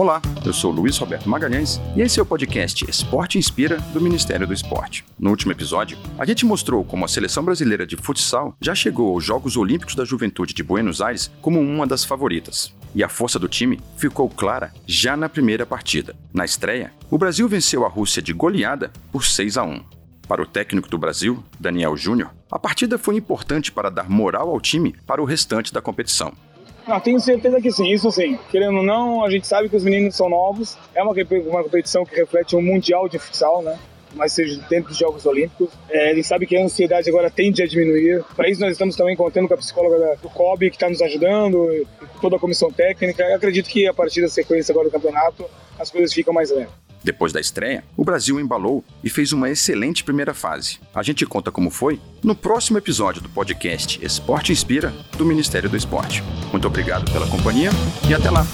Olá, eu sou Luiz Roberto Magalhães e esse é o podcast Esporte Inspira do Ministério do Esporte. No último episódio, a gente mostrou como a seleção brasileira de futsal já chegou aos Jogos Olímpicos da Juventude de Buenos Aires como uma das favoritas. E a força do time ficou clara já na primeira partida. Na estreia, o Brasil venceu a Rússia de goleada por 6 a 1. Para o técnico do Brasil, Daniel Júnior, a partida foi importante para dar moral ao time para o restante da competição. Não, tenho certeza que sim, isso sim. Querendo ou não, a gente sabe que os meninos são novos. É uma, uma competição que reflete um mundial de futsal, né? mas seja dentro dos Jogos Olímpicos. É, ele sabe que a ansiedade agora tende a diminuir. Para isso, nós estamos também contando com a psicóloga do COB, que está nos ajudando, toda a comissão técnica. Eu acredito que a partir da sequência agora do campeonato, as coisas ficam mais leves. Depois da estreia, o Brasil embalou e fez uma excelente primeira fase. A gente conta como foi no próximo episódio do podcast Esporte Inspira do Ministério do Esporte. Muito obrigado pela companhia e até lá!